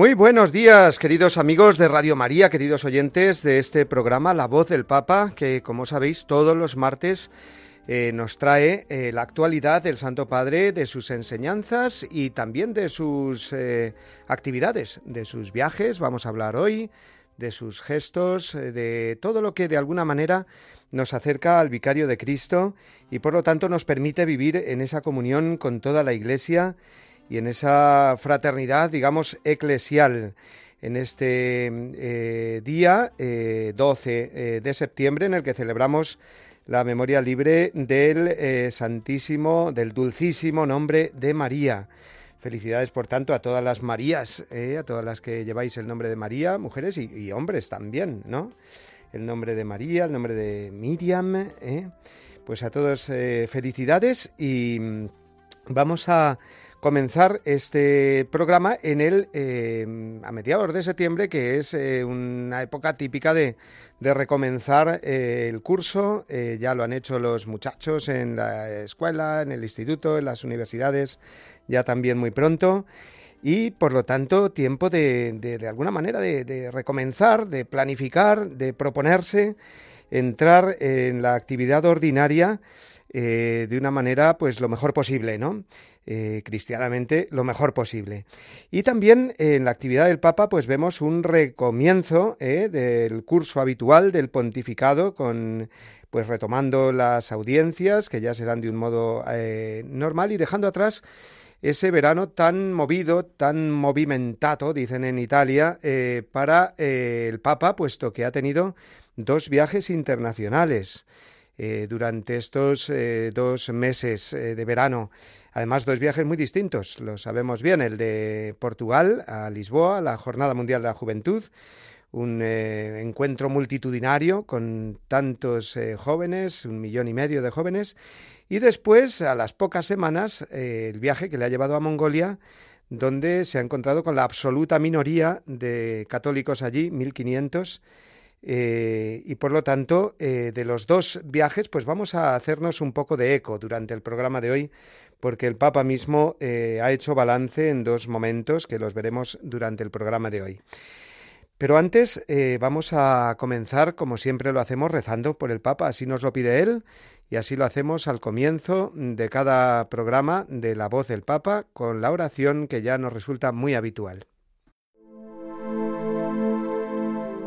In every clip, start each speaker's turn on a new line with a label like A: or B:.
A: Muy buenos días, queridos amigos de Radio María, queridos oyentes de este programa La Voz del Papa, que como sabéis todos los martes eh, nos trae eh, la actualidad del Santo Padre, de sus enseñanzas y también de sus eh, actividades, de sus viajes. Vamos a hablar hoy de sus gestos, de todo lo que de alguna manera nos acerca al vicario de Cristo y por lo tanto nos permite vivir en esa comunión con toda la Iglesia y en esa fraternidad, digamos, eclesial. En este eh, día 12 eh, eh, de septiembre, en el que celebramos la memoria libre del Santísimo, del dulcísimo nombre de María. Felicidades, por tanto, a todas las Marías, a todas las que lleváis el nombre de María, mujeres y, hombres también, ¿no? El nombre de María, el nombre de Miriam, pues a todos felicidades y mm, vamos a comenzar este programa en el eh, a mediados de septiembre, que es eh, una época típica de, de recomenzar eh, el curso. ya lo han hecho los muchachos en la escuela, en el instituto, en las universidades, ya también muy pronto. Y por lo tanto, tiempo de, de, de alguna manera de, de recomenzar, de planificar, de proponerse entrar en la actividad ordinaria de una manera pues lo mejor posible, ¿no? Eh, cristianamente lo mejor posible. Y también en la actividad del Papa pues vemos un recomienzo eh, del curso habitual del pontificado con pues retomando las audiencias que ya serán de un modo eh, normal y dejando atrás ese verano tan movido, tan movimentato, dicen en Italia, para el Papa, puesto que ha tenido dos viajes internacionales. Eh, durante estos eh, dos meses eh, de verano. Además, dos viajes muy distintos, lo sabemos bien, el de Portugal a Lisboa, la Jornada Mundial de la Juventud, un encuentro multitudinario con tantos jóvenes, un millón y medio de jóvenes, y después, a las pocas semanas, el viaje que le ha llevado a Mongolia, donde se ha encontrado con la absoluta minoría de católicos allí, 1500, eh, y por lo tanto, eh, de los dos viajes, pues vamos a hacernos un poco de eco durante el programa de hoy, porque el Papa mismo eh, ha hecho balance en dos momentos que los veremos durante el programa de hoy. Pero antes vamos a comenzar, como siempre lo hacemos, rezando por el Papa, así nos lo pide él, y así lo hacemos al comienzo de cada programa de la voz del Papa, con la oración que ya nos resulta muy habitual.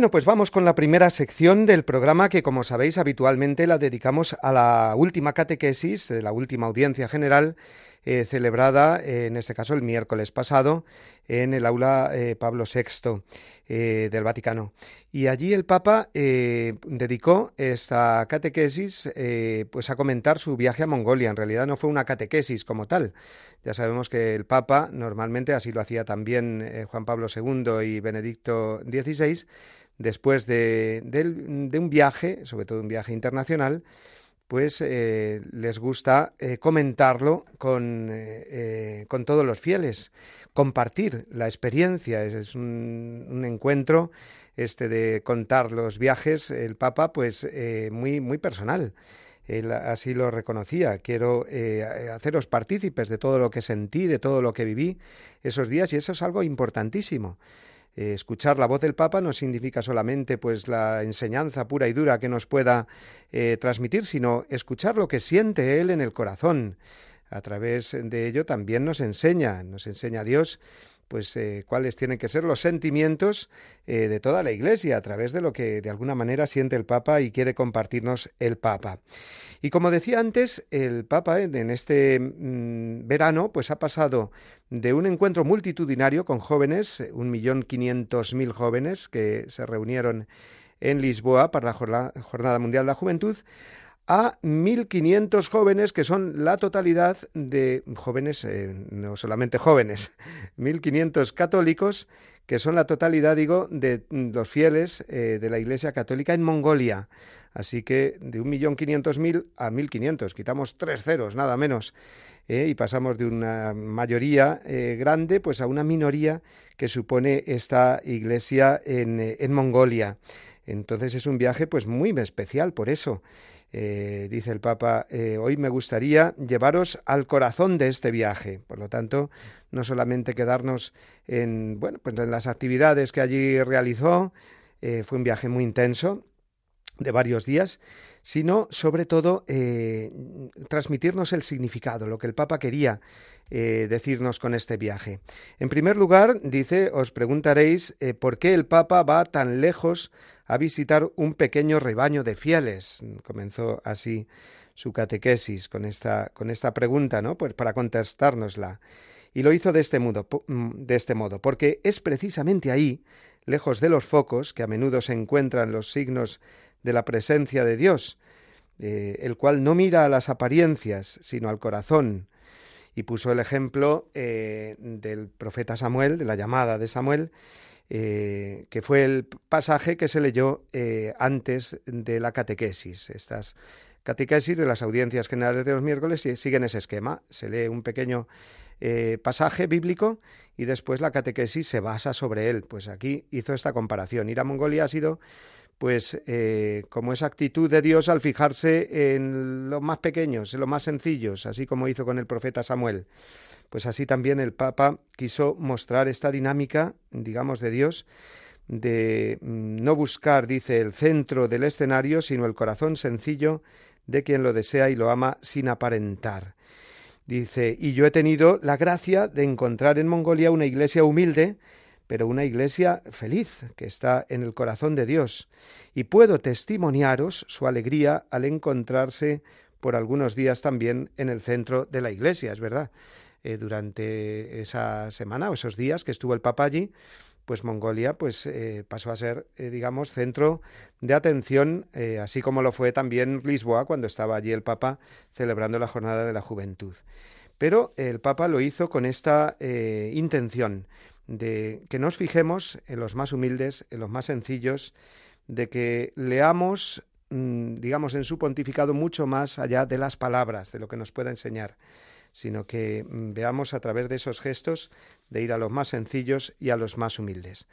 A: Bueno, pues vamos con la primera sección del programa que, como sabéis, habitualmente la dedicamos a la última catequesis de la última audiencia general eh, celebrada, en este caso el miércoles pasado, en el aula eh, Pablo VI eh, del Vaticano. Y allí el Papa dedicó esta catequesis pues a comentar su viaje a Mongolia. En realidad no fue una catequesis como tal. Ya sabemos que el Papa normalmente, así lo hacía también Juan Pablo II y Benedicto XVI, después de, un viaje, sobre todo un viaje internacional, pues eh, les gusta eh, comentarlo con, eh, con, todos los fieles, compartir la experiencia. Es un, un encuentro este de contar los viajes, el Papa, pues muy, muy personal. Él así lo reconocía. Quiero haceros partícipes de todo lo que sentí, de todo lo que viví esos días, y eso es algo importantísimo. Eh, escuchar la voz del Papa no significa solamente pues la enseñanza pura y dura que nos pueda eh, transmitir, sino escuchar lo que siente él en el corazón. A través de ello también nos enseña, nos enseña Dios pues eh, cuáles tienen que ser los sentimientos de toda la Iglesia a través de lo que de alguna manera siente el Papa y quiere compartirnos el Papa. Y como decía antes, el Papa en este mm, verano pues ha pasado de un encuentro multitudinario con jóvenes, un millón quinientos mil jóvenes que se reunieron en Lisboa para la Jornada Mundial de la Juventud, a 1.500 jóvenes, que son la totalidad de jóvenes, eh, no solamente jóvenes, 1.500 católicos, que son la totalidad, digo, de los fieles eh, de la Iglesia Católica en Mongolia. Así que de 1.500.000 a 1.500, quitamos tres ceros, nada menos. ¿eh? y pasamos de una mayoría grande pues a una minoría que supone esta iglesia en, en Mongolia. Entonces es un viaje pues muy especial por eso. Dice el Papa, hoy me gustaría llevaros al corazón de este viaje. Por lo tanto, no solamente quedarnos en, bueno, pues en las actividades que allí realizó, fue un viaje muy intenso, de varios días, sino sobre todo eh, transmitirnos el significado, lo que el Papa quería eh, decirnos con este viaje. En primer lugar, dice, os preguntaréis eh, por qué el Papa va tan lejos a visitar un pequeño rebaño de fieles. Comenzó así su catequesis con esta, con esta pregunta, ¿no? Pues para contestárnosla. Y lo hizo de este modo, mm, de este modo, porque es precisamente ahí, lejos de los focos, que a menudo se encuentran los signos de la presencia de Dios, eh, el cual no mira a las apariencias, sino al corazón. Y puso el ejemplo eh, del profeta Samuel, de la llamada de Samuel, eh, que fue el pasaje que se leyó antes de la catequesis. Estas catequesis de las audiencias generales de los miércoles siguen ese esquema. Se lee un pequeño pasaje bíblico y después la catequesis se basa sobre él. Pues aquí hizo esta comparación. Ir a Mongolia ha sido pues eh, como esa actitud de Dios al fijarse en los más pequeños, en los más sencillos, así como hizo con el profeta Samuel. Pues así también el Papa quiso mostrar esta dinámica, digamos, de Dios, de mm, no buscar, dice, el centro del escenario, sino el corazón sencillo de quien lo desea y lo ama sin aparentar. Dice, y yo he tenido la gracia de encontrar en Mongolia una iglesia humilde, pero una iglesia feliz, que está en el corazón de Dios, y puedo testimoniaros su alegría al encontrarse por algunos días también en el centro de la iglesia, es verdad. Eh, durante esa semana o esos días que estuvo el Papa allí, pues Mongolia pues eh, pasó a ser, eh, digamos, centro de atención, así como lo fue también Lisboa cuando estaba allí el Papa celebrando la Jornada de la Juventud. Pero el Papa lo hizo con esta intención, de que nos fijemos en los más humildes, en los más sencillos, de que leamos, mm, digamos, en su pontificado mucho más allá de las palabras, de lo que nos pueda enseñar, sino que mm, veamos a través de esos gestos de ir a los más sencillos y a los más humildes.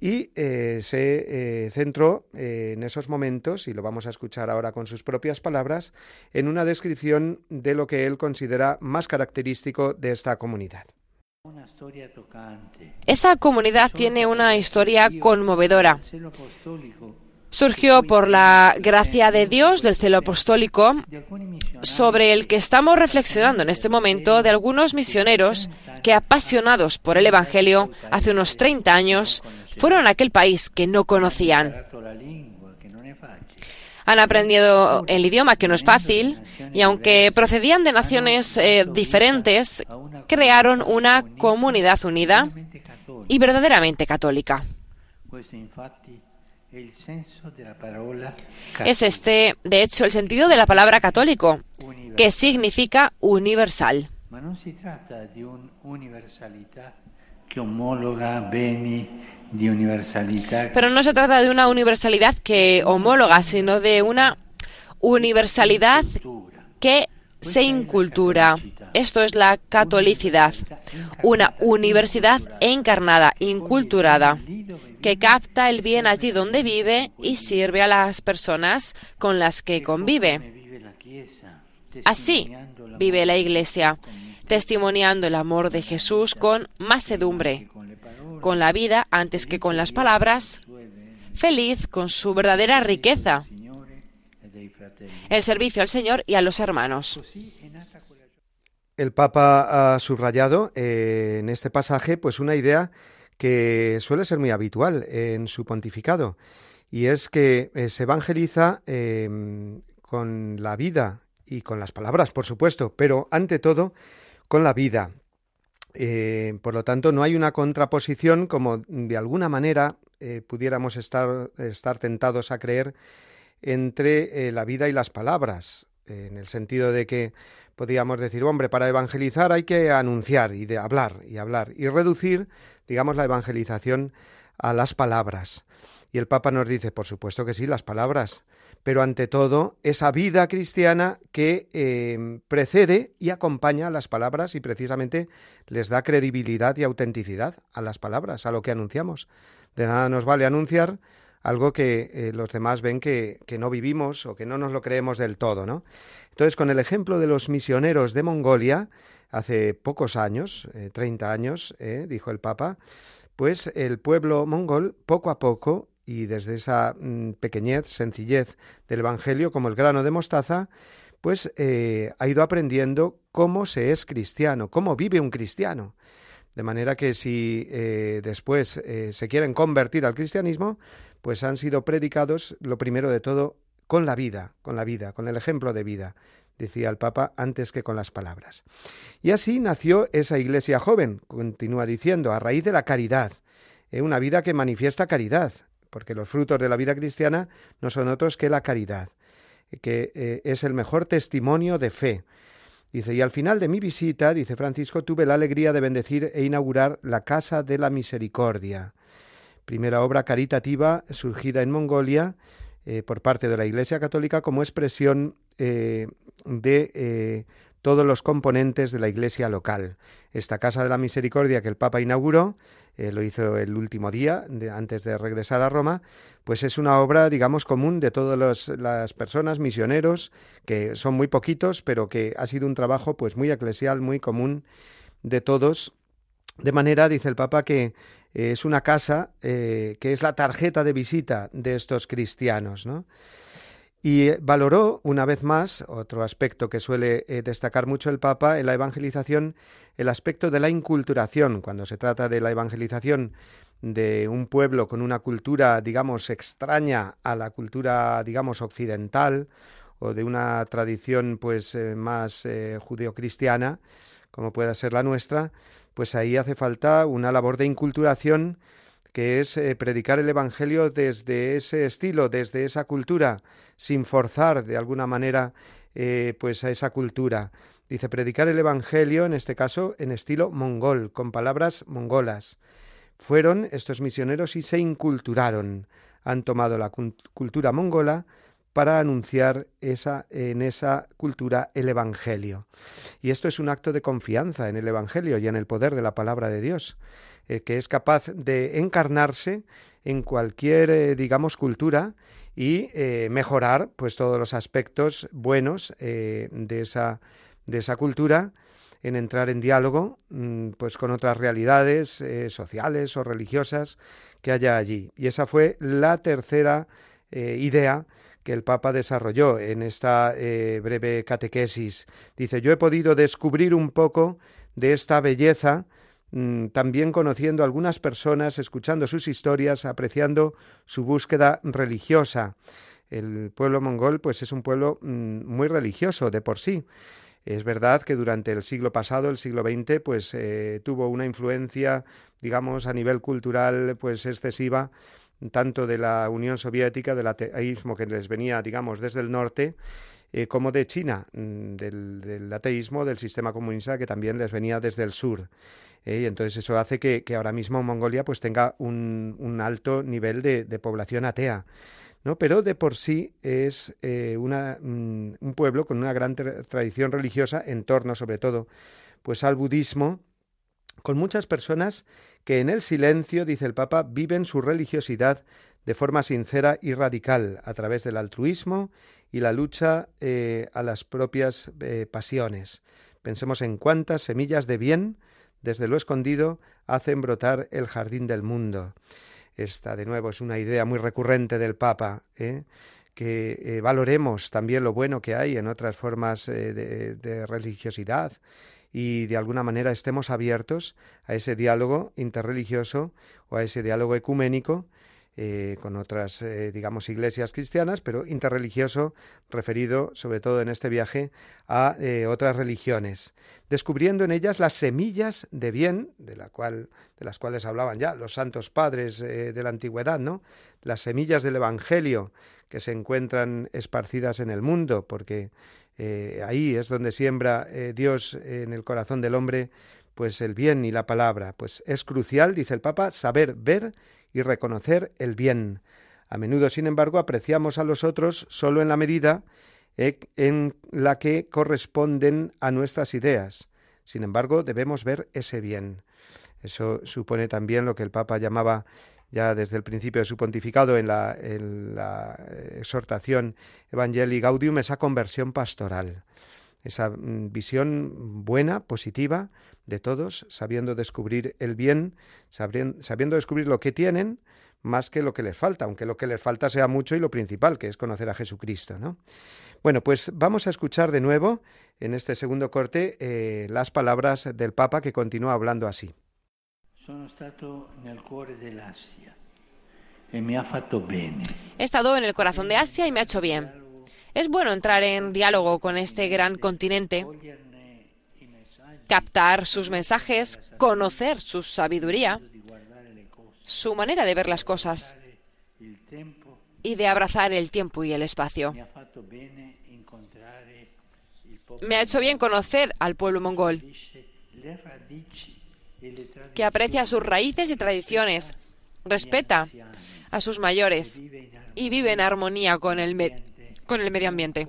A: Y eh, se eh, centró eh, en esos momentos, y lo vamos a escuchar ahora con sus propias palabras, en una descripción de lo que él considera más característico de esta comunidad.
B: Esa comunidad tiene una historia conmovedora. Surgió por la gracia de Dios del celo apostólico, sobre el que estamos reflexionando en este momento de algunos misioneros que, apasionados por el Evangelio, hace unos 30 años, fueron a aquel país que no conocían. Han aprendido el idioma, que no es fácil, y aunque procedían de naciones eh, diferentes, crearon una comunidad unida y verdaderamente católica. Es este, de hecho, el sentido de la palabra católico, que significa universal. Pero no se trata de una universalidad que homóloga, sino de una universalidad que se incultura. Esto es la catolicidad, una universidad encarnada, inculturada, que capta el bien allí donde vive y sirve a las personas con las que convive. Así vive la Iglesia, testimoniando el amor de Jesús con sedumbre, con la vida antes que con las palabras, feliz con su verdadera riqueza, el servicio al Señor y a los hermanos.
A: El Papa ha subrayado eh, en este pasaje pues una idea que suele ser muy habitual en su pontificado y es que eh, se evangeliza em, con la vida y con las palabras, por supuesto, pero ante todo con la vida. Eh, por lo tanto, no hay una contraposición como de alguna manera pudiéramos estar, estar tentados a creer entre la vida y las palabras, en el sentido de que podríamos decir, hombre, para evangelizar hay que anunciar y de hablar y hablar y reducir, digamos, la evangelización a las palabras. Y el Papa nos dice, por supuesto que sí, las palabras, pero ante todo esa vida cristiana que eh, precede y acompaña a las palabras y precisamente les da credibilidad y autenticidad a las palabras, a lo que anunciamos. De nada nos vale anunciar algo que eh, los demás ven que, que, no vivimos o que no nos lo creemos del todo, ¿no? Entonces, con el ejemplo de los misioneros de Mongolia, hace pocos años, 30 eh, años, eh, dijo el Papa, pues el pueblo mongol, poco a poco, y desde esa mm, pequeñez, sencillez del Evangelio, como el grano de mostaza, pues ha ido aprendiendo cómo se es cristiano, cómo vive un cristiano. De manera que si después se quieren convertir al cristianismo, pues han sido predicados, lo primero de todo, con la vida, con la vida, con el ejemplo de vida, decía el Papa, antes que con las palabras. Y así nació esa iglesia joven, continúa diciendo, a raíz de la caridad, eh, una vida que manifiesta caridad, porque los frutos de la vida cristiana no son otros que la caridad, que eh, es el mejor testimonio de fe. Dice, y al final de mi visita, dice Francisco, tuve la alegría de bendecir e inaugurar la Casa de la Misericordia primera obra caritativa surgida en Mongolia eh, por parte de la Iglesia Católica como expresión eh, de eh, todos los componentes de la Iglesia local. Esta Casa de la Misericordia que el Papa inauguró, lo hizo el último día antes de regresar a Roma, pues es una obra, digamos, común de todas las personas, misioneros, que son muy poquitos, pero que ha sido un trabajo pues muy eclesial, muy común de todos. De manera, dice el Papa, que es una casa eh, que es la tarjeta de visita de estos cristianos, ¿no? Y eh, valoró, una vez más, otro aspecto que suele eh, destacar mucho el Papa en la evangelización, el aspecto de la inculturación, cuando se trata de la evangelización de un pueblo con una cultura, digamos, extraña a la cultura, digamos, occidental, o de una tradición, pues, más judeocristiana, como pueda ser la nuestra, pues ahí hace falta una labor de inculturación que es eh, predicar el Evangelio desde ese estilo, desde esa cultura, sin forzar de alguna manera eh, pues a esa cultura. Dice predicar el Evangelio, en este caso, en estilo mongol, con palabras mongolas. Fueron estos misioneros y se inculturaron. Han tomado la cultura mongola para anunciar esa, en esa cultura el Evangelio. Y esto es un acto de confianza en el Evangelio y en el poder de la palabra de Dios, eh, que es capaz de encarnarse en cualquier, eh, digamos, cultura y eh, mejorar pues todos los aspectos buenos de, esa, de esa cultura en entrar en diálogo mm, pues con otras realidades sociales o religiosas que haya allí. Y esa fue la tercera idea que el Papa desarrolló en esta eh, breve catequesis. Dice, yo he podido descubrir un poco de esta belleza, mm, también conociendo a algunas personas, escuchando sus historias, apreciando su búsqueda religiosa. El pueblo mongol, pues es un pueblo mm, muy religioso de por sí. Es verdad que durante el siglo pasado, el siglo XX, pues eh, tuvo una influencia, digamos, a nivel cultural, pues excesiva tanto de la Unión Soviética, del ateísmo que les venía, digamos, desde el norte, eh, como de China, mm, del, ateísmo del sistema comunista que también les venía desde el sur. ¿eh? y entonces eso hace que, ahora mismo Mongolia pues tenga un, alto nivel de, población atea. ¿no? Pero de por sí es eh, una, mm, un pueblo con una gran tradición religiosa en torno, sobre todo, pues al budismo, con muchas personas que en el silencio, dice el Papa, viven su religiosidad de forma sincera y radical a través del altruismo y la lucha eh, a las propias pasiones. Pensemos en cuántas semillas de bien desde lo escondido hacen brotar el jardín del mundo. Esta, de nuevo, es una idea muy recurrente del Papa, ¿eh? que eh, valoremos también lo bueno que hay en otras formas eh, de, religiosidad y de alguna manera estemos abiertos a ese diálogo interreligioso o a ese diálogo ecuménico eh, con otras, eh, digamos, iglesias cristianas, pero interreligioso, referido sobre todo en este viaje a eh, otras religiones, descubriendo en ellas las semillas de bien, de, la cual, de las cuales hablaban ya los santos padres de la antigüedad, ¿no? Las semillas del Evangelio que se encuentran esparcidas en el mundo, porque ahí es donde siembra Dios en el corazón del hombre pues el bien y la palabra. Pues es crucial, dice el Papa, saber ver y reconocer el bien. A menudo, sin embargo, apreciamos a los otros solo en la medida eh, en la que corresponden a nuestras ideas. Sin embargo, debemos ver ese bien. Eso supone también lo que el Papa llamaba ya desde el principio de su pontificado en la, la exhortación Evangelii Gaudium, esa conversión pastoral, esa mm, visión buena, positiva, de todos, sabiendo descubrir el bien, sabiendo, descubrir lo que tienen, más que lo que les falta, aunque lo que les falta sea mucho y lo principal, que es conocer a Jesucristo, ¿no? Bueno, pues vamos a escuchar de nuevo en este segundo corte eh, las palabras del Papa que continúa hablando así.
B: He estado en el corazón de Asia y me ha hecho bien. Es bueno entrar en diálogo con este gran continente captar sus mensajes, conocer su sabiduría, su manera de ver las cosas y de abrazar el tiempo y el espacio. Me ha hecho bien conocer al pueblo mongol, que aprecia sus raíces y tradiciones, respeta a sus mayores y vive en armonía con el, con el medio ambiente.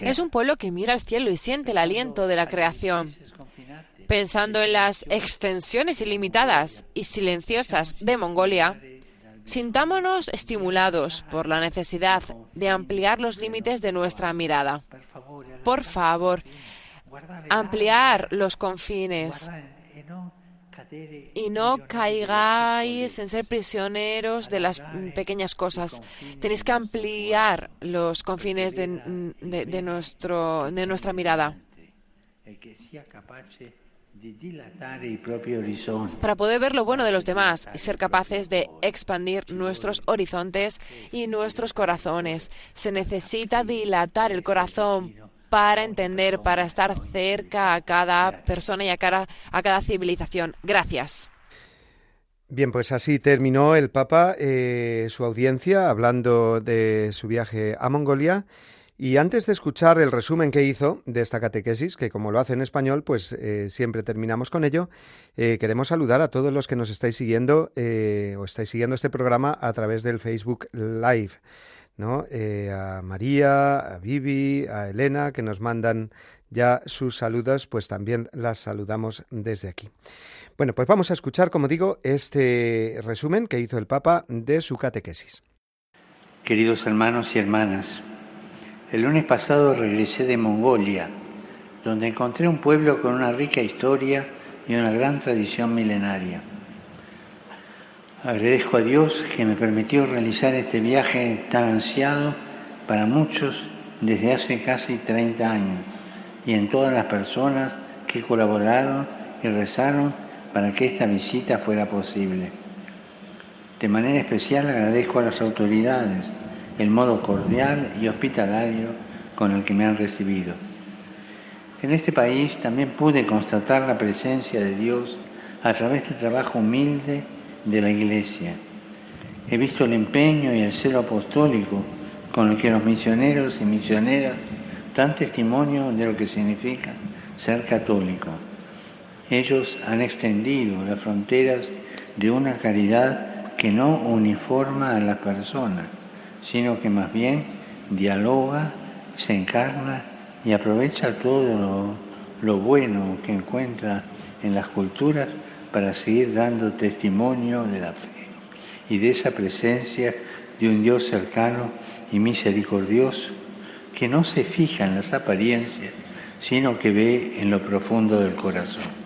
B: Es un pueblo que mira al cielo y siente el aliento de la creación. Pensando en las extensiones ilimitadas y silenciosas de Mongolia, sintámonos estimulados por la necesidad de ampliar los límites de nuestra mirada. Por favor, ampliar los confines y no caigáis en ser prisioneros de las pequeñas cosas. Tenéis que ampliar los confines de, nuestro, de nuestra mirada para poder ver lo bueno de los demás y ser capaces de expandir nuestros horizontes y nuestros corazones. Se necesita dilatar el corazón para entender, para estar cerca a cada persona y a cada, a cada civilización. Gracias.
A: Bien, pues así terminó el Papa eh, su audiencia hablando de su viaje a Mongolia. Y antes de escuchar el resumen que hizo de esta catequesis, que como lo hace en español, pues eh, siempre terminamos con ello, eh, queremos saludar a todos los que nos estáis siguiendo o estáis siguiendo este programa a través del Facebook Live. ¿no? Eh, a María, a Vivi, a Elena, que nos mandan ya sus saludos, pues también las saludamos desde aquí. Bueno, pues vamos a escuchar, como digo, este resumen que hizo el Papa de su catequesis.
C: Queridos hermanos y hermanas, el lunes pasado regresé de Mongolia, donde encontré un pueblo con una rica historia y una gran tradición milenaria. Agradezco a Dios que me permitió realizar este viaje tan ansiado para muchos desde hace casi 30 años y en todas las personas que colaboraron y rezaron para que esta visita fuera posible. De manera especial agradezco a las autoridades el modo cordial y hospitalario con el que me han recibido. En este país también pude constatar la presencia de Dios a través del trabajo humilde de la Iglesia. He visto el empeño y el celo apostólico con el que los misioneros y misioneras dan testimonio de lo que significa ser católico. Ellos han extendido las fronteras de una caridad que no uniforma a las personas, sino que más bien dialoga, se encarna y aprovecha todo lo, bueno que encuentra en las culturas para seguir dando testimonio de la fe y de esa presencia de un Dios cercano y misericordioso que no se fija en las apariencias, sino que ve en lo profundo del corazón.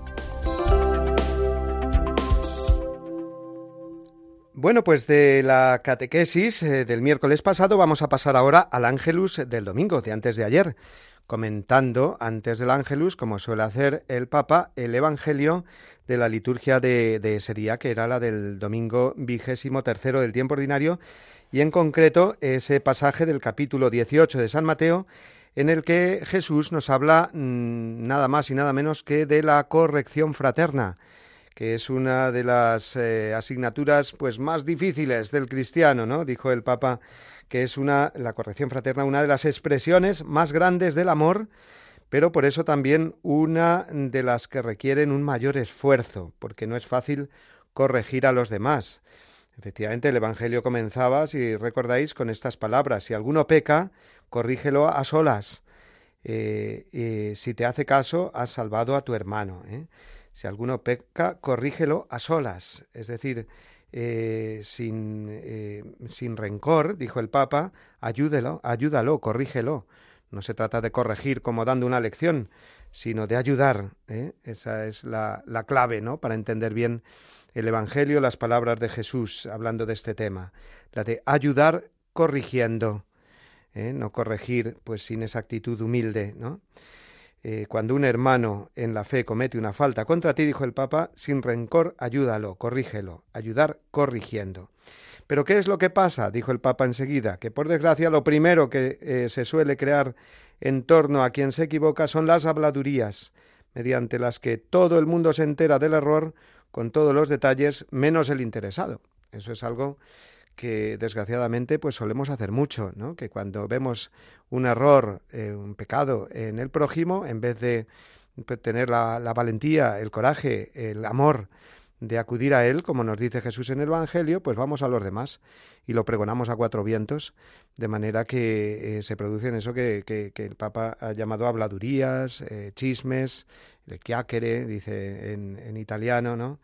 A: Bueno, pues de la catequesis eh, del miércoles pasado vamos a pasar ahora al ángelus del domingo, de antes de ayer, comentando antes del ángelus, como suele hacer el Papa, el Evangelio de la liturgia de, ese día, que era la del domingo vigésimo tercero del tiempo ordinario, y en concreto ese pasaje del capítulo 18 de San Mateo, en el que Jesús nos habla mm, nada más y nada menos que de la corrección fraterna que es una de las eh, asignaturas pues más difíciles del cristiano, ¿no? Dijo el Papa que es una la corrección fraterna una de las expresiones más grandes del amor, pero por eso también una de las que requieren un mayor esfuerzo, porque no es fácil corregir a los demás. Efectivamente, el Evangelio comenzaba, si recordáis, con estas palabras: si alguno peca, corrígelo a solas. Eh, eh, si te hace caso, has salvado a tu hermano. ¿eh? Si alguno peca, corrígelo a solas, es decir, eh, sin, eh, sin rencor, dijo el Papa, ayúdelo, ayúdalo, corrígelo. No se trata de corregir como dando una lección, sino de ayudar. ¿eh? Esa es la, la clave, ¿no? Para entender bien el Evangelio, las palabras de Jesús hablando de este tema. La de ayudar corrigiendo, no corregir pues sin esa actitud humilde, ¿no? Eh, cuando un hermano en la fe comete una falta contra ti, dijo el Papa, sin rencor, ayúdalo, corrígelo, ayudar corrigiendo. Pero ¿qué es lo que pasa? dijo el Papa enseguida, que por desgracia lo primero que eh, se suele crear en torno a quien se equivoca son las habladurías, mediante las que todo el mundo se entera del error con todos los detalles, menos el interesado. Eso es algo que desgraciadamente pues solemos hacer mucho, ¿no? Que cuando vemos un error, eh, un pecado en el prójimo, en vez de tener la, la, valentía, el coraje, el amor de acudir a él, como nos dice Jesús en el Evangelio, pues vamos a los demás y lo pregonamos a cuatro vientos, de manera que eh, se producen eso que, el Papa ha llamado habladurías, eh, chismes, el chiacere, dice en, en italiano, ¿no?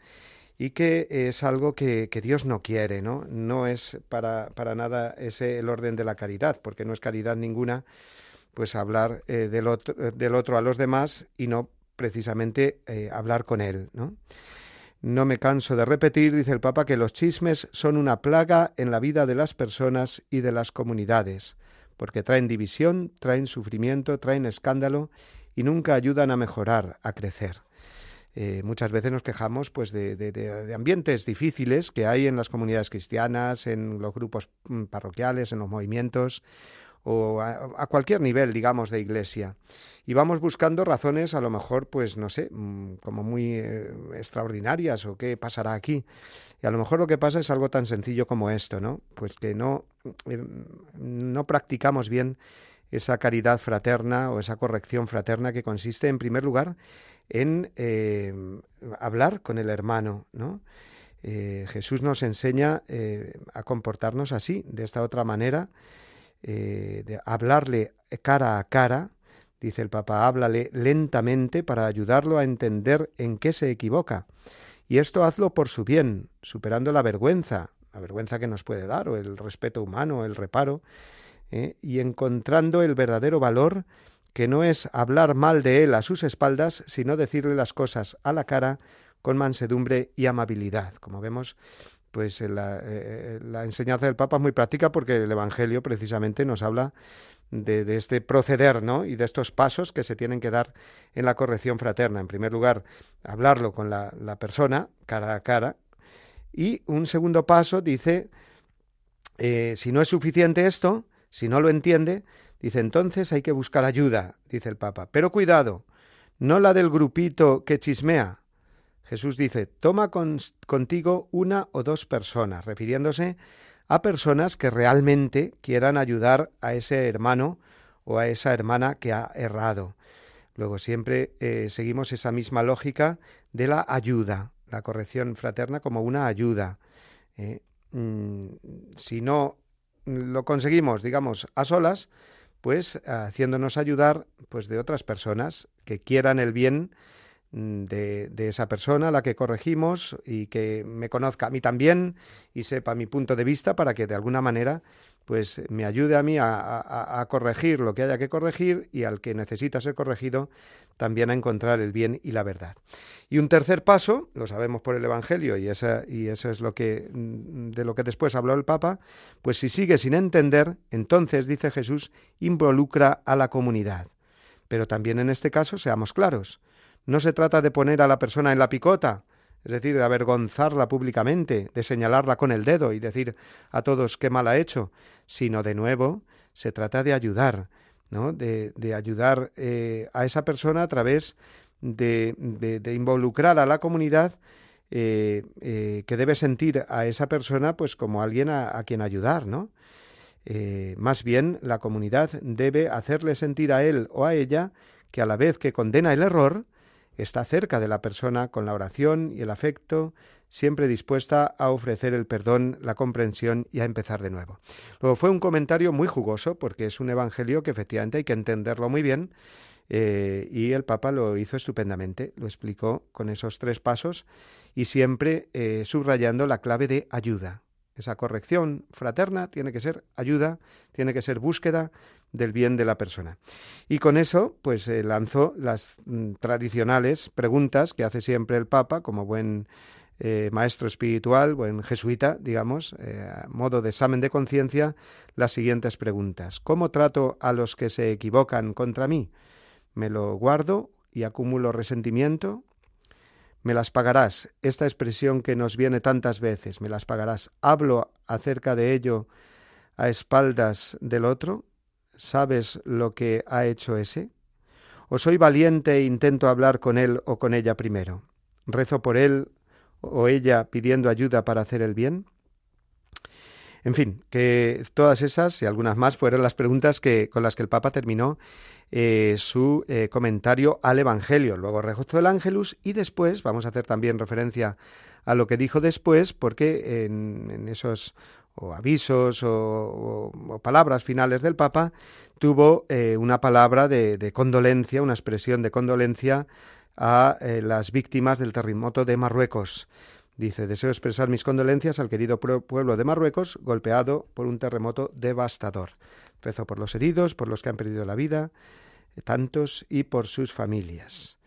A: Y que es algo que, Dios no quiere, ¿no? No es para, para nada ese el orden de la caridad, porque no es caridad ninguna, pues hablar eh, del, otro, del otro a los demás y no precisamente eh, hablar con él, ¿no? No me canso de repetir, dice el Papa, que los chismes son una plaga en la vida de las personas y de las comunidades, porque traen división, traen sufrimiento, traen escándalo y nunca ayudan a mejorar, a crecer. Eh, muchas veces nos quejamos pues de, de, de, ambientes difíciles que hay en las comunidades cristianas, en los grupos mm, parroquiales, en los movimientos o a, cualquier nivel, digamos, de iglesia. Y vamos buscando razones, a lo mejor, pues, no sé, mm, como muy eh, extraordinarias o qué pasará aquí. Y a lo mejor lo que pasa es algo tan sencillo como esto, ¿no? Pues que no, eh, no practicamos bien esa caridad fraterna o esa corrección fraterna que consiste, en primer lugar, en eh, hablar con el hermano, ¿no? Eh, Jesús nos enseña eh, a comportarnos así, de esta otra manera, de hablarle cara a cara, dice el Papa, háblale lentamente para ayudarlo a entender en qué se equivoca. Y esto hazlo por su bien, superando la vergüenza, la vergüenza que nos puede dar, o el respeto humano, el reparo, y encontrando el verdadero valor que no es hablar mal de él a sus espaldas, sino decirle las cosas a la cara con mansedumbre y amabilidad. Como vemos, pues eh, la, eh, la enseñanza del Papa es muy práctica porque el Evangelio precisamente nos habla de, este proceder, ¿no? Y de estos pasos que se tienen que dar en la corrección fraterna. En primer lugar, hablarlo con la, persona, cara a cara. Y un segundo paso dice, eh, si no es suficiente esto, si no lo entiende, Dice, entonces hay que buscar ayuda, dice el Papa. Pero cuidado, no la del grupito que chismea. Jesús dice, toma contigo una o dos personas, refiriéndose a personas que realmente quieran ayudar a ese hermano o a esa hermana que ha errado. Luego siempre eh, seguimos esa misma lógica de la ayuda, la corrección fraterna como una ayuda. Eh, mm, si no lo conseguimos, digamos, a solas, pues haciéndonos ayudar pues de otras personas que quieran el bien mm, de, de, esa persona a la que corregimos y que me conozca a mí también y sepa mi punto de vista para que de alguna manera pues me ayude a mí a, corregir lo que haya que corregir y al que necesita ser corregido también a encontrar el bien y la verdad. Y un tercer paso, lo sabemos por el Evangelio y, esa, y eso es lo que mm, de lo que después habló el Papa, pues si sigue sin entender, entonces dice Jesús, involucra a la comunidad. Pero también en este caso seamos claros, no se trata de poner a la persona en la picota, es decir, de avergonzarla públicamente, de señalarla con el dedo y decir a todos qué mal ha hecho, sino de nuevo se trata de ayudar, ¿no? de, ayudar eh, a esa persona a través de, involucrar a la comunidad eh, eh, que debe sentir a esa persona pues como alguien a, quien ayudar, ¿no? más bien la comunidad debe hacerle sentir a él o a ella que a la vez que condena el error, está cerca de la persona con la oración y el afecto, siempre dispuesta a ofrecer el perdón, la comprensión y a empezar de nuevo. Luego fue un comentario muy jugoso porque es un evangelio que efectivamente hay que entenderlo muy bien eh, y el Papa lo hizo estupendamente, lo explicó con esos tres pasos y siempre eh, subrayando la clave de ayuda. Esa corrección fraterna tiene que ser ayuda, tiene que ser búsqueda del bien de la persona. Y con eso, pues eh, lanzó las mm, tradicionales preguntas que hace siempre el Papa, como buen eh, maestro espiritual, buen jesuita, digamos, eh, a modo de examen de conciencia, las siguientes preguntas. ¿Cómo trato a los que se equivocan contra mí? ¿Me lo guardo y acumulo resentimiento? Me las pagarás. Esta expresión que nos viene tantas veces, me las pagarás. ¿Hablo acerca de ello a espaldas del otro? ¿Sabes lo que ha hecho ese? ¿O soy valiente e intento hablar con él o con ella primero? ¿Rezo por él o ella pidiendo ayuda para hacer el bien? En fin, que todas esas y algunas más fueron las preguntas que, con las que el Papa terminó eh, su eh, comentario al Evangelio. Luego rezó el Ángelus y después vamos a hacer también referencia a lo que dijo después, porque en, esos avisos o, palabras finales del Papa tuvo eh, una palabra de, condolencia, una expresión de condolencia a las víctimas del terremoto de Marruecos. Dice, deseo expresar mis condolencias al querido pueblo de Marruecos golpeado por un terremoto devastador. Rezo por los heridos, por los que han perdido la vida, tantos, y por sus familias.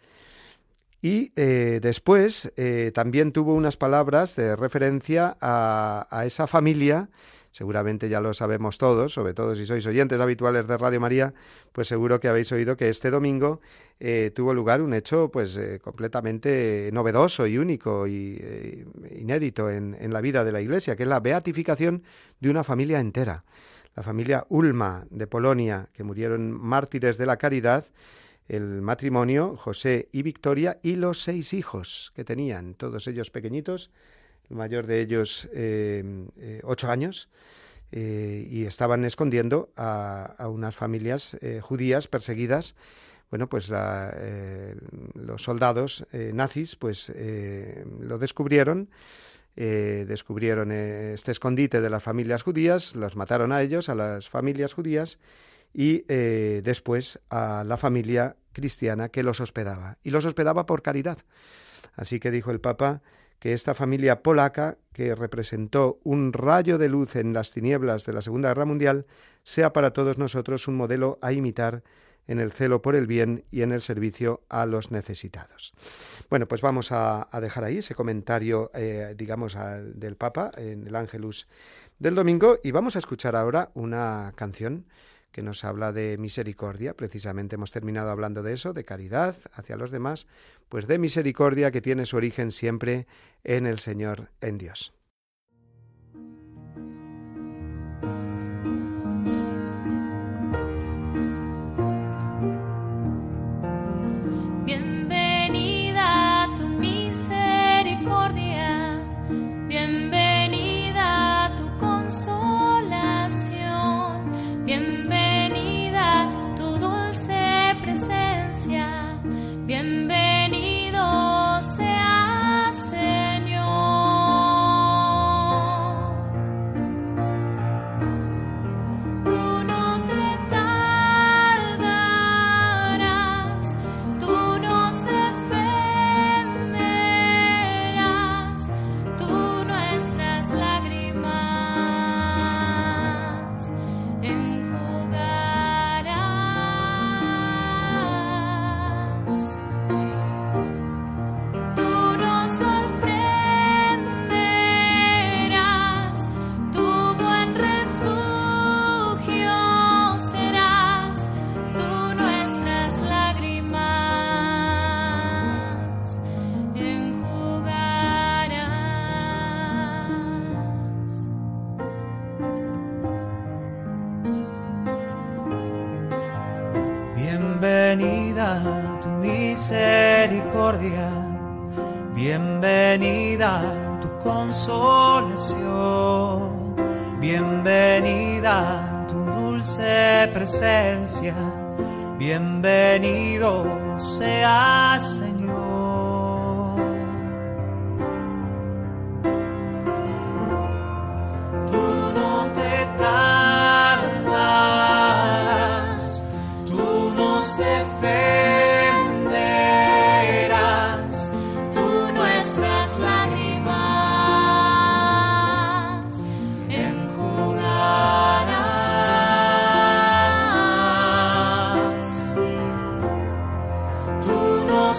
A: Y eh, después eh, también tuvo unas palabras de referencia a, esa familia, seguramente ya lo sabemos todos, sobre todo si sois oyentes habituales de Radio María, pues seguro que habéis oído que este domingo eh, tuvo lugar un hecho pues completamente novedoso y único y inédito en, en la vida de la Iglesia, que es la beatificación de una familia entera. La familia Ulma de Polonia, que murieron mártires de la caridad, el matrimonio, José y Victoria, y los seis hijos que tenían, todos ellos pequeñitos, el mayor de ellos eh, eh, ocho años, eh, y estaban escondiendo a, unas familias judías perseguidas. Bueno, pues los soldados nazis pues lo descubrieron descubrieron este escondite de las familias judías, los mataron a ellos, a las familias judías, y después a la familia cristiana que los hospedaba. Y los hospedaba por caridad. Así que dijo el Papa que esta familia polaca, que representó un rayo de luz en las tinieblas de la Segunda Guerra Mundial, sea para todos nosotros un modelo a imitar en el celo por el bien y en el servicio a los necesitados. Bueno, pues vamos a, dejar ahí ese comentario, eh, digamos, del Papa en el Ángelus del domingo y vamos a escuchar ahora una canción que nos habla de misericordia. Precisamente hemos terminado hablando de eso, de caridad hacia los demás, pues de misericordia que tiene su origen siempre en el Señor, en Dios.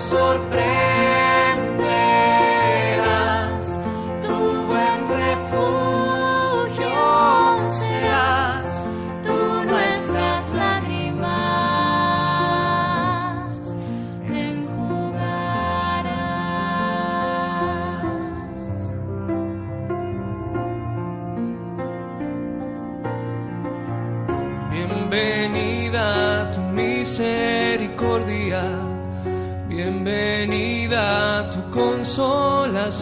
D: sorpresa.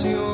D: A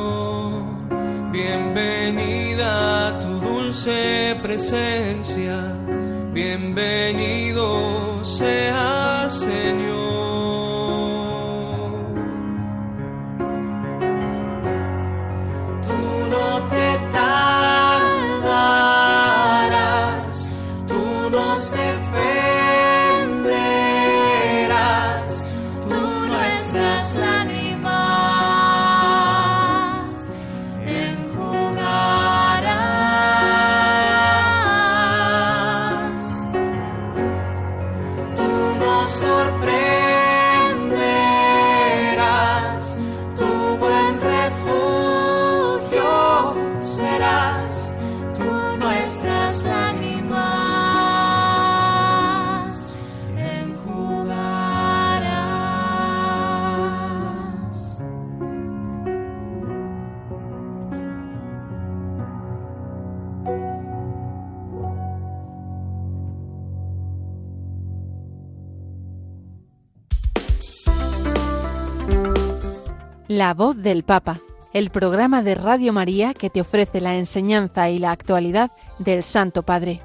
E: La voz del Papa, el programa de Radio María que te ofrece la enseñanza y la actualidad del Santo Padre.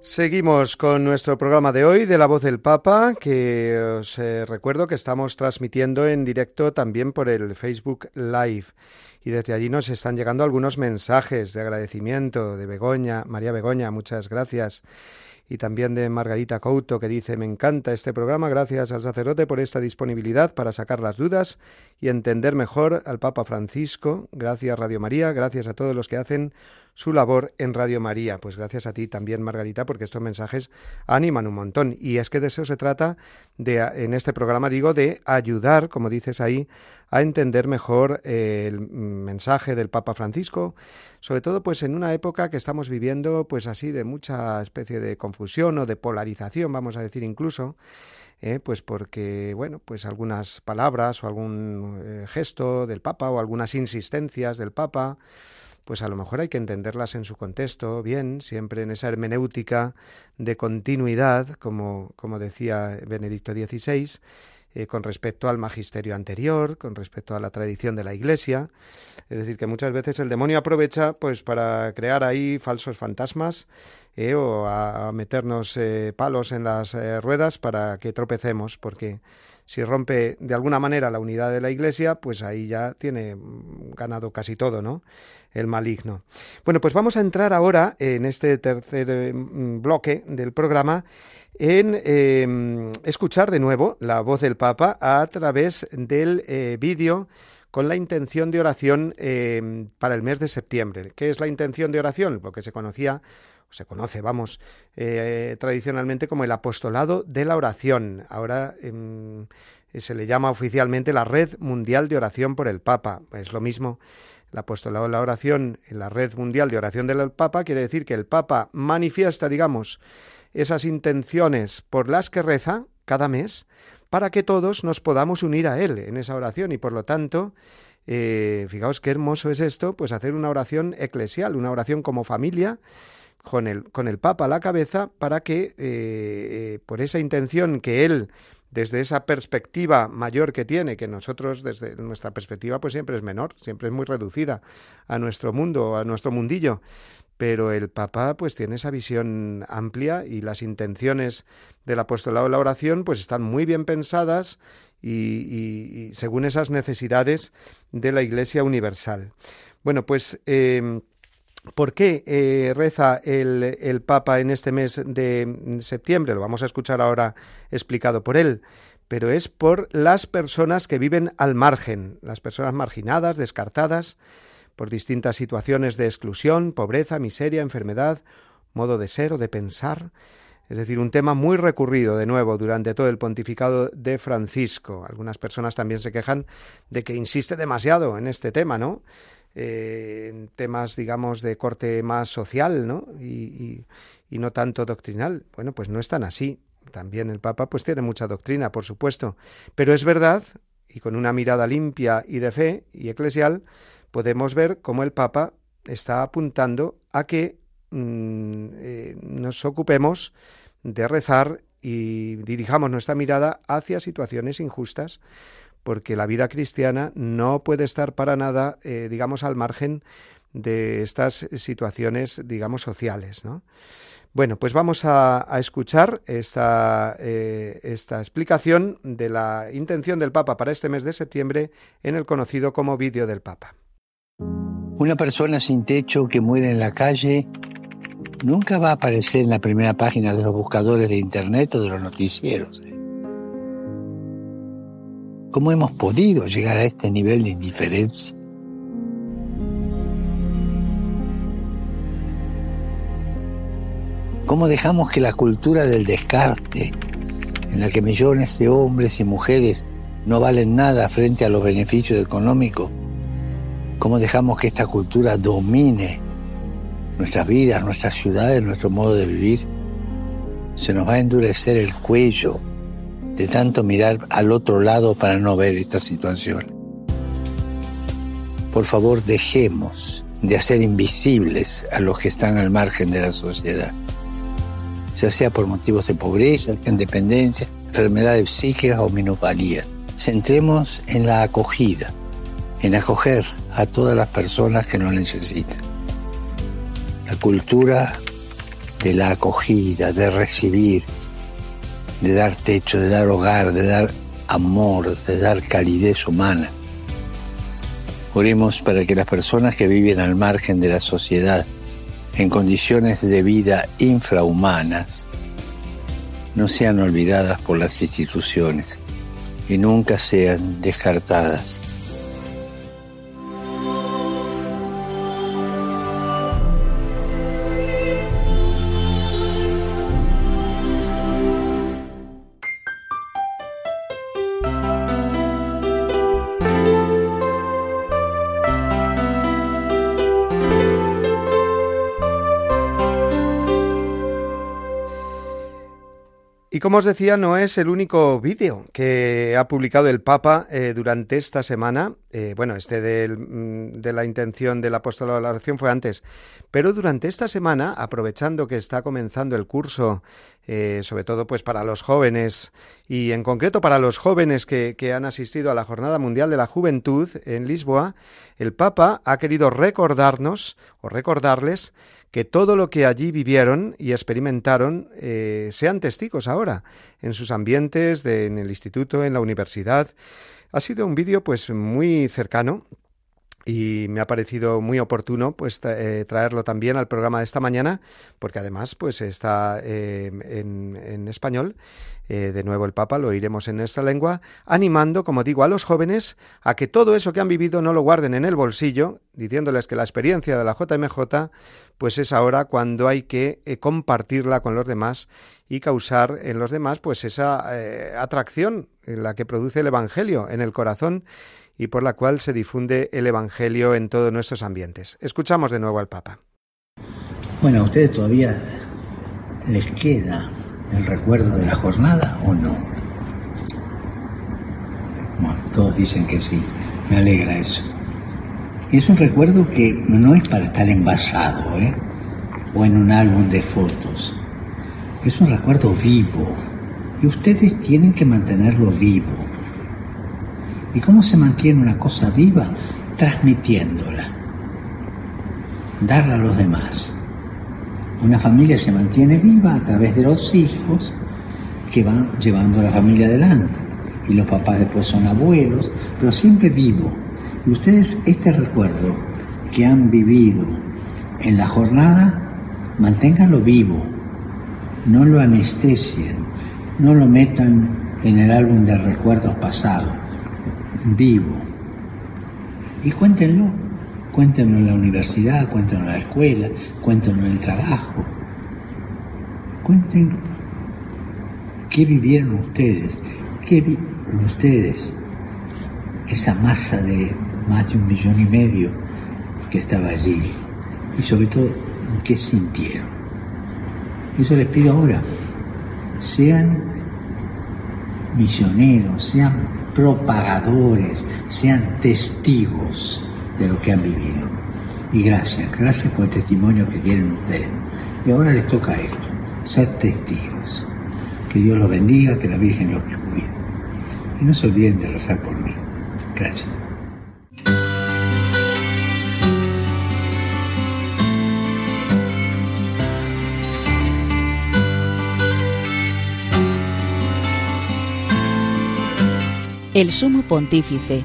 A: Seguimos con nuestro programa de hoy de La Voz del Papa, que os eh, recuerdo que estamos transmitiendo en directo también por el Facebook Live. Y desde allí nos están llegando algunos mensajes de agradecimiento de Begoña, María Begoña, muchas gracias y también de Margarita Couto que dice me encanta este programa, gracias al sacerdote por esta disponibilidad para sacar las dudas y entender mejor al Papa Francisco, gracias Radio María, gracias a todos los que hacen su labor en Radio María. Pues gracias a ti también, Margarita, porque estos mensajes animan un montón. Y es que de eso se trata de, en este programa, digo, de ayudar, como dices ahí, a entender mejor el mensaje del Papa Francisco, sobre todo pues en una época que estamos viviendo pues así de mucha especie de confusión o de polarización, vamos a decir incluso, eh, pues porque, bueno, pues algunas palabras o algún eh, gesto del Papa o algunas insistencias del Papa, pues a lo mejor hay que entenderlas en su contexto, bien, siempre en esa hermenéutica de continuidad, como, como decía Benedicto XVI, eh, con respecto al magisterio anterior, con respecto a la tradición de la Iglesia. Es decir, que muchas veces el demonio aprovecha pues para crear ahí falsos fantasmas eh, o a, meternos eh, palos en las ruedas para que tropecemos, porque si rompe de alguna manera la unidad de la Iglesia, pues ahí ya tiene ganado casi todo, ¿no? El maligno. Bueno, pues vamos a entrar ahora en este tercer bloque del programa en em, escuchar de nuevo la voz del Papa a través del eh, vídeo con la intención de oración em, para el mes de septiembre. ¿Qué es la intención de oración? Lo que se conocía, se conoce, vamos, eh, tradicionalmente como el apostolado de la oración. Ahora em, se le llama oficialmente la Red Mundial de Oración por el Papa. Es lo mismo. El apostolado de la oración en la Red Mundial de Oración del Papa quiere decir que el Papa manifiesta, digamos, esas intenciones por las que reza cada mes para que todos nos podamos unir a Él en esa oración y por lo tanto, eh, fijaos qué hermoso es esto, pues hacer una oración eclesial, una oración como familia, con el, con el Papa a la cabeza, para que eh, eh, por esa intención que Él desde esa perspectiva mayor que tiene, que nosotros desde nuestra perspectiva pues siempre es menor, siempre es muy reducida a nuestro mundo, a nuestro mundillo, pero el Papa pues tiene esa visión amplia y las intenciones del apostolado de la oración pues están muy bien pensadas y, según esas necesidades de la Iglesia universal. Bueno, pues em, ¿Por qué eh, reza el, el, Papa en este mes de septiembre? Lo vamos a escuchar ahora explicado por él. Pero es por las personas que viven al margen, las personas marginadas, descartadas, por distintas situaciones de exclusión, pobreza, miseria, enfermedad, modo de ser o de pensar. Es decir, un tema muy recurrido de nuevo durante todo el pontificado de Francisco. Algunas personas también se quejan de que insiste demasiado en este tema, ¿no? Eh, en temas, digamos, de corte más social, ¿no? Y, no tanto doctrinal. Bueno, pues no es tan así. También el Papa, pues tiene mucha doctrina, por supuesto. Pero es verdad, y con una mirada limpia y de fe y eclesial, podemos ver cómo el Papa está apuntando a que mm, eh, nos ocupemos de rezar y dirijamos nuestra mirada hacia situaciones injustas, porque la vida cristiana no puede estar para nada, eh, digamos, al margen de estas situaciones, digamos, sociales, ¿no? Bueno, pues vamos a, escuchar esta, eh, esta explicación de la intención del Papa para este mes de septiembre en el conocido como vídeo del Papa.
C: Una persona sin techo que muere en la calle nunca va a aparecer en la primera página de los buscadores de Internet o de los noticieros. ¿Cómo hemos podido llegar a este nivel de indiferencia? ¿Cómo dejamos que la cultura del descarte, en la que millones de hombres y mujeres no valen nada frente a los beneficios económicos, cómo dejamos que esta cultura domine nuestras vidas, nuestras ciudades, nuestro modo de vivir, se nos va a endurecer el cuello de tanto mirar al otro lado para no ver esta situación. Por favor, dejemos de hacer invisibles a los que están al margen de la sociedad, ya sea por motivos de pobreza, independencia, enfermedades psíquicas o minusvalías. Centremos en la acogida, en acoger a todas las personas que lo necesitan. La cultura de la acogida, de recibir, de dar techo, de dar hogar, de dar amor, de dar calidez humana. Oremos para que las personas que viven al margen de la sociedad, en condiciones de vida infrahumanas, no sean olvidadas por las instituciones y nunca sean descartadas
A: Y como os decía, no es el único vídeo que ha publicado el Papa eh, durante esta semana. Eh, bueno, este mm, de la intención del apóstol de la oración fue antes. Pero durante esta semana, aprovechando que está comenzando el curso, eh, sobre todo pues para los jóvenes y en concreto para los jóvenes que, que han asistido a la Jornada Mundial de la Juventud en Lisboa, el Papa ha querido recordarnos o recordarles que todo lo que allí vivieron y experimentaron eh, sean testigos ahora en sus ambientes, de, en el instituto, en la universidad. Ha sido un vídeo pues muy cercano y me ha parecido muy oportuno pues eh, traerlo también al programa de esta mañana porque además pues está eh, en, español eh, de nuevo el Papa lo oiremos en esta lengua animando como digo a los jóvenes a que todo eso que han vivido no lo guarden en el bolsillo diciéndoles que la experiencia de la JMJ pues es ahora cuando hay que compartirla con los demás y causar en los demás pues esa atracción en la que produce el Evangelio en el corazón y por la cual se difunde el Evangelio en todos nuestros ambientes. Escuchamos de nuevo al Papa.
C: Bueno, ¿a ustedes todavía les queda el recuerdo de la jornada o no? Bueno, todos dicen que sí, me alegra eso. Es un recuerdo que no es para estar envasado, ¿eh? O en un álbum de fotos. Es un recuerdo vivo. Y ustedes tienen que mantenerlo vivo ¿Y cómo se mantiene una cosa viva? Transmitiéndola, darla a los demás. Una familia se mantiene viva a través de los hijos que van llevando a la familia adelante. Y los papás después son abuelos, pero siempre vivo. Y ustedes este recuerdo que han vivido en la jornada, manténganlo vivo. No lo anestesien, no lo metan en el álbum de recuerdos pasados vivo. Y cuéntenlo, cuéntenlo en la universidad, cuéntenlo en la escuela, cuéntenlo en el trabajo. Cuenten qué vivieron ustedes, qué vivieron ustedes, esa masa de más de un millón y medio que estaba allí y sobre todo qué sintieron. Eso les pido ahora. Sean misioneros, sean propagadores, sean testigos de lo que han vivido. Y gracias, gracias por el testimonio que tienen ustedes. Y ahora les toca esto, ser testigos. Que Dios los bendiga, que la Virgen los cuide. Y no se olviden de rezar por mí. Gracias.
F: El sumo pontífice,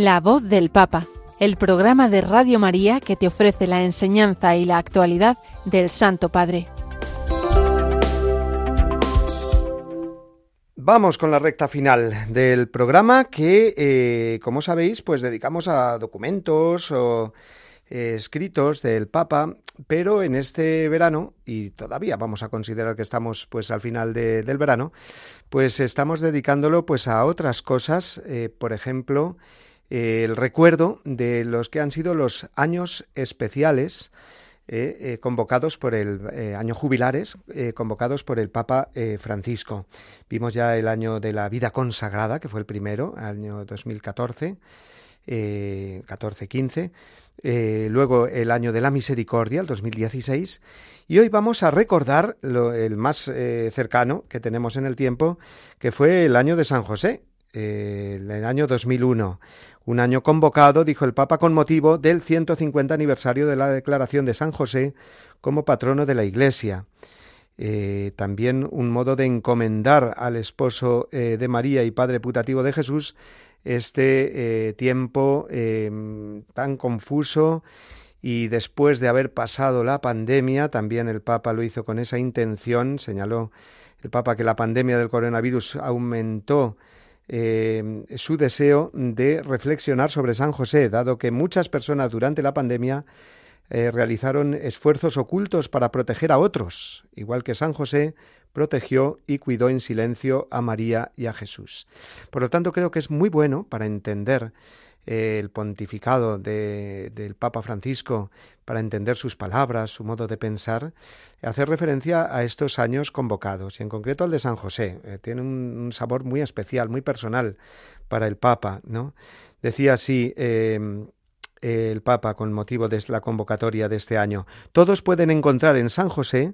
E: La voz del Papa, el programa de Radio María que te ofrece la enseñanza y la actualidad del Santo Padre.
A: Vamos con la recta final del programa que, eh, como sabéis, pues dedicamos a documentos o eh, escritos del Papa, pero en este verano, y todavía vamos a considerar que estamos pues al final del verano, pues estamos dedicándolo pues a otras cosas, eh, por ejemplo, el recuerdo de los que han sido los años especiales eh, convocados por el año jubilares convocados por el Papa Francisco. Vimos ya el año de la vida consagrada, que fue el primero, año 2014, 14-15. Eh, luego el año de la misericordia, el 2016, y hoy vamos a recordar lo, el más eh, cercano que tenemos en el tiempo, que fue el año de San José, eh, el año 2001, un año convocado, dijo el Papa, con motivo del 150 aniversario de la declaración de San José como patrono de la Iglesia. también un modo de encomendar al esposo de María y padre putativo de Jesús este eh, tiempo em, tan confuso y después de haber pasado la pandemia, también el Papa lo hizo con esa intención, señaló el Papa que la pandemia del coronavirus aumentó em, su deseo de reflexionar sobre San José, dado que muchas personas durante la pandemia eh, realizaron esfuerzos ocultos para proteger a otros, igual que San José protegió y cuidó en silencio a María y a Jesús. Por lo tanto, creo que es muy bueno para entender eh, el pontificado del Papa Francisco, para entender sus palabras, su modo de pensar, hacer referencia a estos años convocados, y en concreto al de San José. Eh, tiene un, sabor muy especial, muy personal para el Papa, ¿no? Decía así em, el Papa con motivo de la convocatoria de este año. Todos pueden encontrar en San José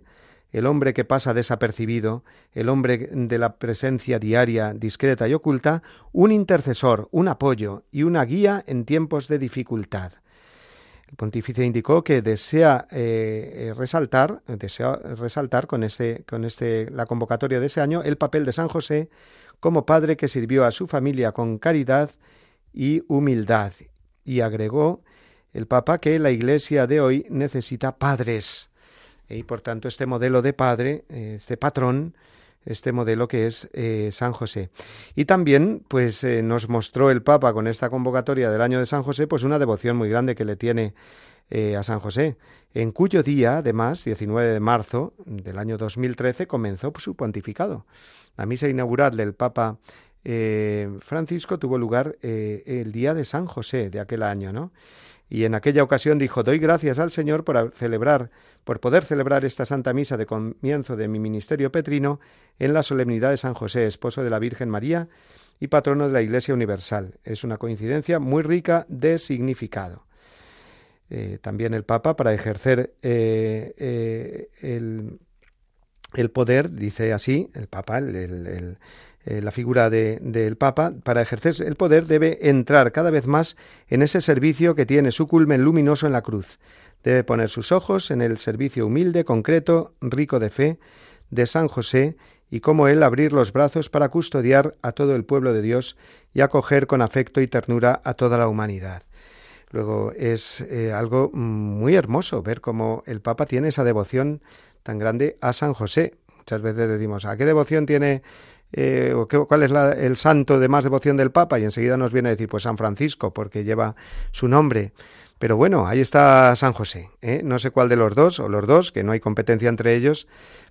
A: el hombre que pasa desapercibido, el hombre de la presencia diaria, discreta y oculta, un intercesor, un apoyo y una guía en tiempos de dificultad. El pontífice indicó que desea eh, resaltar, desea resaltar con este, con este, la convocatoria de ese año el papel de San José como padre que sirvió a su familia con caridad y humildad. Y agregó el Papa que la Iglesia de hoy necesita padres y por tanto este modelo de padre, eh, este patrón, este modelo que es eh, San José. Y también, pues, eh, nos mostró el Papa con esta convocatoria del año de San José, pues una devoción muy grande que le tiene a San José, en cuyo día, además, 19 de marzo del año 2013, comenzó su pontificado. La misa inaugural del Papa Francisco tuvo lugar el día de San José de aquel año, ¿no? Y en aquella ocasión dijo doy gracias al Señor por celebrar, por poder celebrar esta Santa Misa de comienzo de mi ministerio petrino en la solemnidad de San José, esposo de la Virgen María y patrono de la Iglesia Universal. Es una coincidencia muy rica de significado. Eh, también el Papa, para ejercer eh, eh, el, el, poder, dice así, el Papa, el, eh, la figura del Papa, para ejercer el poder debe entrar cada vez más en ese servicio que tiene su culmen luminoso en la cruz. Debe poner sus ojos en el servicio humilde, concreto, rico de fe, de San José, y como él abrir los brazos para custodiar a todo el pueblo de Dios y acoger con afecto y ternura a toda la humanidad. Luego es eh, algo muy hermoso ver cómo el Papa tiene esa devoción tan grande a San José. Muchas veces decimos, ¿a qué devoción tiene eh, cuál es el santo de más devoción del Papa y enseguida nos viene a decir pues San Francisco porque lleva su nombre. Pero bueno, ahí está San José. ¿eh? No sé cuál de los dos, o los dos, que no hay competencia entre ellos,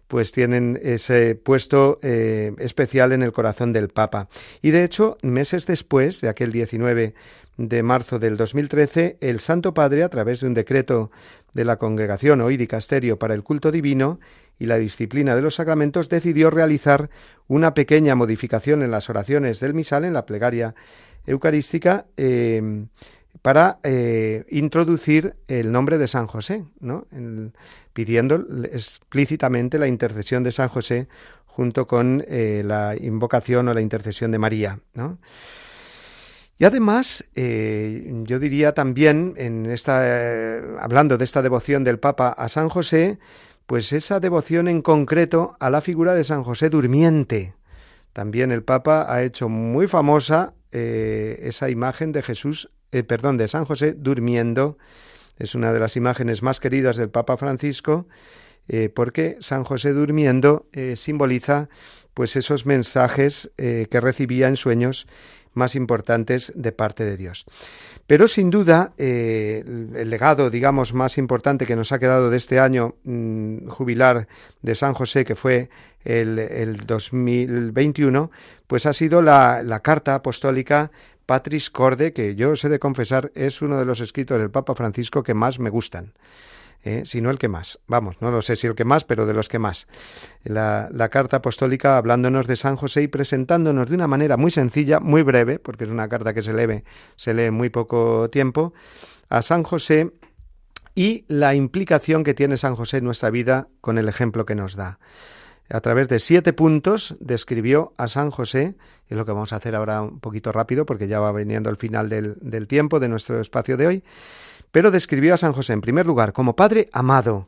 A: pues tienen ese puesto eh, especial en el corazón del Papa. Y de hecho, meses después de aquel 19 de marzo del 2013, el Santo Padre, a través de un decreto de la Congregación Hoy Dicasterio para el Culto Divino, y la disciplina de los sacramentos, decidió realizar una pequeña modificación en las oraciones del misal, en la plegaria eucarística, em, para eh, introducir el nombre de San José, pidiendo explícitamente la intercesión de San José junto con eh, la invocación o la intercesión de María. Y además, eh, yo diría también, en esta, hablando de esta devoción del Papa a San José, pues esa devoción en concreto a la figura de San José durmiente. También el Papa ha hecho muy famosa eh, esa imagen de Jesús, eh, perdón, de San José durmiendo. Es una de las imágenes más queridas del Papa Francisco eh, porque San José durmiendo eh, simboliza pues esos mensajes que recibía en sueños más importantes de parte de Dios. Pero sin duda, el legado, digamos, más importante que nos ha quedado de este año mm, jubilar de San José, que fue el, el 2021, pues ha sido la, la carta apostólica Patris Corde, que yo sé de confesar es uno de los escritos del Papa Francisco que más me gustan. ¿Eh? si no el que más. Vamos, no lo sé si el que más, pero de los que más. La, la, carta apostólica hablándonos de San José y presentándonos de una manera muy sencilla, muy breve, porque es una carta que se lee, se lee muy poco tiempo, a San José y la implicación que tiene San José en nuestra vida con el ejemplo que nos da a través de siete puntos describió a San José, y es lo que vamos a hacer ahora un poquito rápido porque ya va viniendo el final del, del tiempo de nuestro espacio de hoy, pero describió a San José en primer lugar como Padre amado,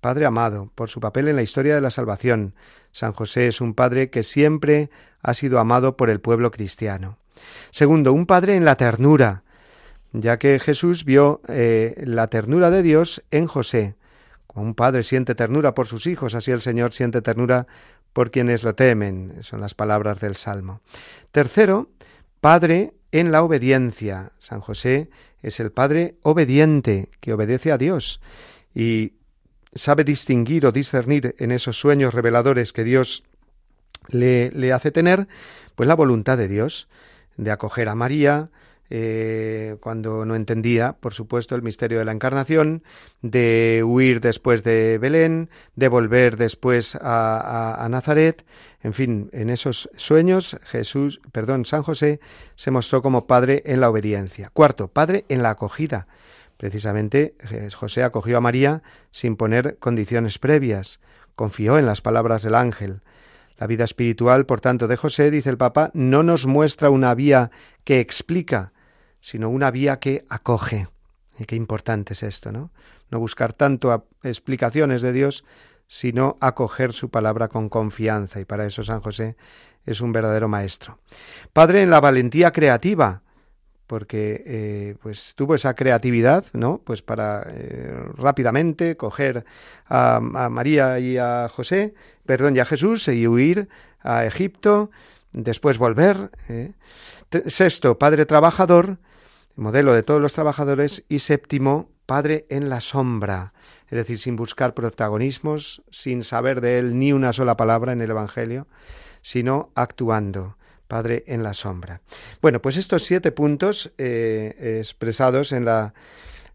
A: Padre amado, por su papel en la historia de la salvación. San José es un Padre que siempre ha sido amado por el pueblo cristiano. Segundo, un Padre en la ternura, ya que Jesús vio eh, la ternura de Dios en José, como un padre siente ternura por sus hijos, así el Señor siente ternura por quienes lo temen. Son las palabras del Salmo. Tercero, Padre en la obediencia. San José es el Padre obediente que obedece a Dios y sabe distinguir o discernir en esos sueños reveladores que Dios le, le hace tener, pues la voluntad de Dios de acoger a María, eh, cuando no entendía, por supuesto, el misterio de la encarnación, de huir después de Belén, de volver después a, a, Nazaret. En fin, en esos sueños, Jesús, perdón, San José se mostró como padre en la obediencia. Cuarto, padre en la acogida. Precisamente José acogió a María sin poner condiciones previas, confió en las palabras del ángel. La vida espiritual, por tanto, de José, dice el Papa, no nos muestra una vía que explica, sino una vía que acoge. Y qué importante es esto, ¿no? No buscar tanto explicaciones de Dios, sino acoger su palabra con confianza. Y para eso San José es un verdadero maestro. Padre en la valentía creativa, porque eh, pues tuvo esa creatividad, ¿no? Pues para eh, rápidamente coger a, María y a José, perdón, y a Jesús y huir a Egipto, después volver. ¿eh? Sexto, padre trabajador, modelo de todos los trabajadores, y séptimo, Padre en la sombra, es decir, sin buscar protagonismos, sin saber de él ni una sola palabra en el Evangelio, sino actuando. Padre en la sombra. Bueno, pues estos siete puntos eh, expresados en la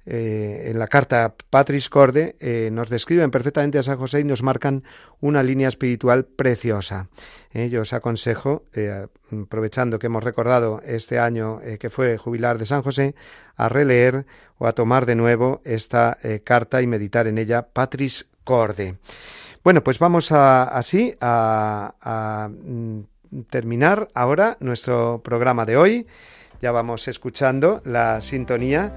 A: eh, en la carta Patris Corde eh, nos describen perfectamente a San José y nos marcan una línea espiritual preciosa. Eh, yo os aconsejo, aprovechando que hemos recordado este año que fue jubilar de San José, a releer o a tomar de nuevo esta carta y meditar en ella Patris Corde. Bueno, pues vamos así a mm, terminar ahora nuestro programa de hoy ya vamos escuchando la sintonía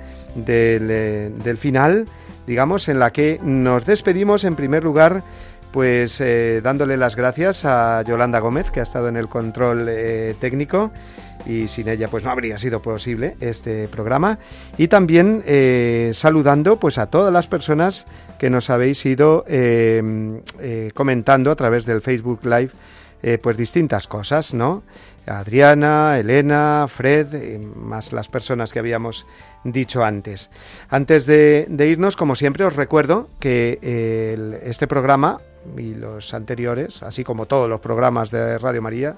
A: eh, del, final, digamos, en la que nos despedimos en primer lugar pues eh, dándole las gracias a Yolanda Gómez, que ha estado en el control eh, técnico y sin ella pues no habría sido posible este programa. Y también saludando pues a todas las personas que nos habéis ido comentando a través del Facebook Live pues distintas cosas, ¿no? Adriana, Elena, Fred, más las personas que habíamos dicho antes. Antes de, irnos, como siempre, os recuerdo que este programa y los anteriores, así como todos los programas de Radio María,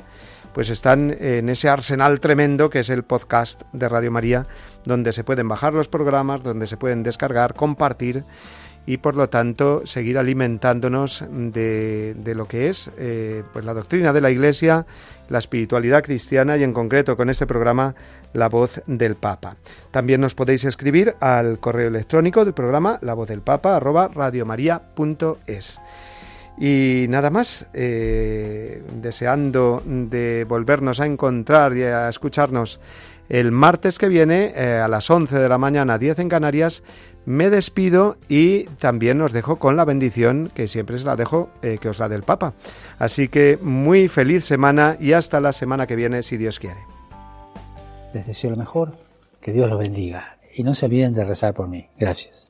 A: pues están en ese arsenal tremendo que es el podcast de Radio María, donde se pueden bajar los programas, donde se pueden descargar, compartir y por lo tanto seguir alimentándonos de, lo que es eh, pues la doctrina de la Iglesia, la espiritualidad cristiana y en concreto con este programa La voz del Papa. También nos podéis escribir al correo electrónico del programa la voz del Papa. Y nada más, eh, deseando de volvernos a encontrar y a escucharnos el martes que viene eh, a las 11 de la mañana, 10 en Canarias, me despido y también os dejo con la bendición que siempre se la dejo eh, que os la del Papa. Así que muy feliz semana y hasta la semana que viene si Dios quiere.
C: Les deseo lo mejor, que Dios los bendiga y no se olviden de rezar por mí. Gracias.